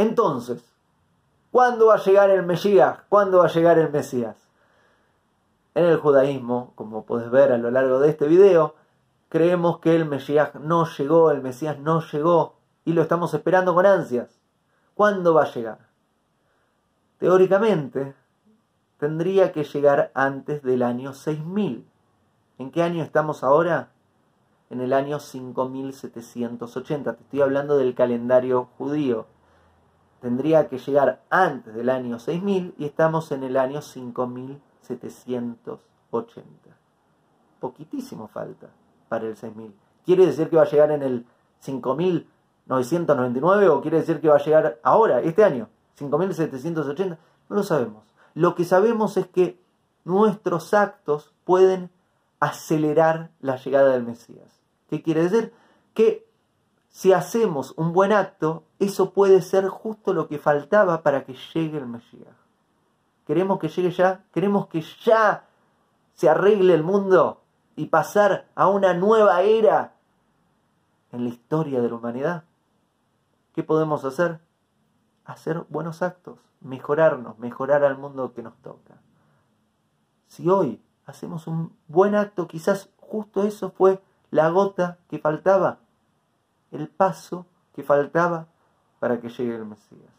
Entonces, ¿cuándo va a llegar el Mesías? ¿Cuándo va a llegar el Mesías? En el judaísmo, como puedes ver a lo largo de este video, creemos que el Mesías no llegó, el Mesías no llegó y lo estamos esperando con ansias. ¿Cuándo va a llegar? Teóricamente, tendría que llegar antes del año 6000. ¿En qué año estamos ahora? En el año 5780. Te estoy hablando del calendario judío. Tendría que llegar antes del año 6000 y estamos en el año 5780. Poquitísimo falta para el 6000. ¿Quiere decir que va a llegar en el 5999 o quiere decir que va a llegar ahora, este año? 5780. No lo sabemos. Lo que sabemos es que nuestros actos pueden acelerar la llegada del Mesías. ¿Qué quiere decir? Que si hacemos un buen acto, eso puede ser justo lo que faltaba para que llegue el Mesías. ¿Queremos que llegue ya? ¿Queremos que ya se arregle el mundo y pasar a una nueva era en la historia de la humanidad? ¿Qué podemos hacer? Hacer buenos actos, mejorarnos, mejorar al mundo que nos toca. Si hoy hacemos un buen acto, quizás justo eso fue la gota que faltaba, el paso que faltaba para que llegue el Mesías.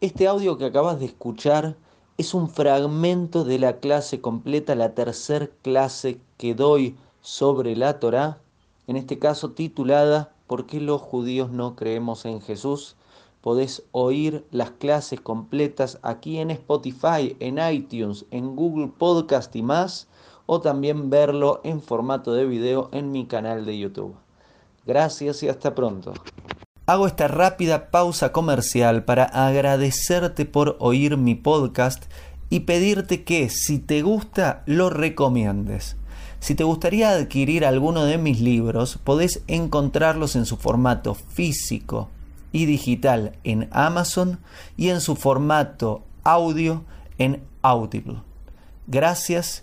Este audio que acabas de escuchar es un fragmento de la clase completa, la tercer clase que doy sobre la Torá, en este caso titulada ¿Por qué los judíos no creemos en Jesús? Podés oír las clases completas aquí en Spotify, en iTunes, en Google Podcast y más, o también verlo en formato de video en mi canal de YouTube. Gracias y hasta pronto. Hago esta rápida pausa comercial para agradecerte por oír mi podcast y pedirte que si te gusta lo recomiendes. Si te gustaría adquirir alguno de mis libros, podés encontrarlos en su formato físico y digital en Amazon y en su formato audio en Audible. Gracias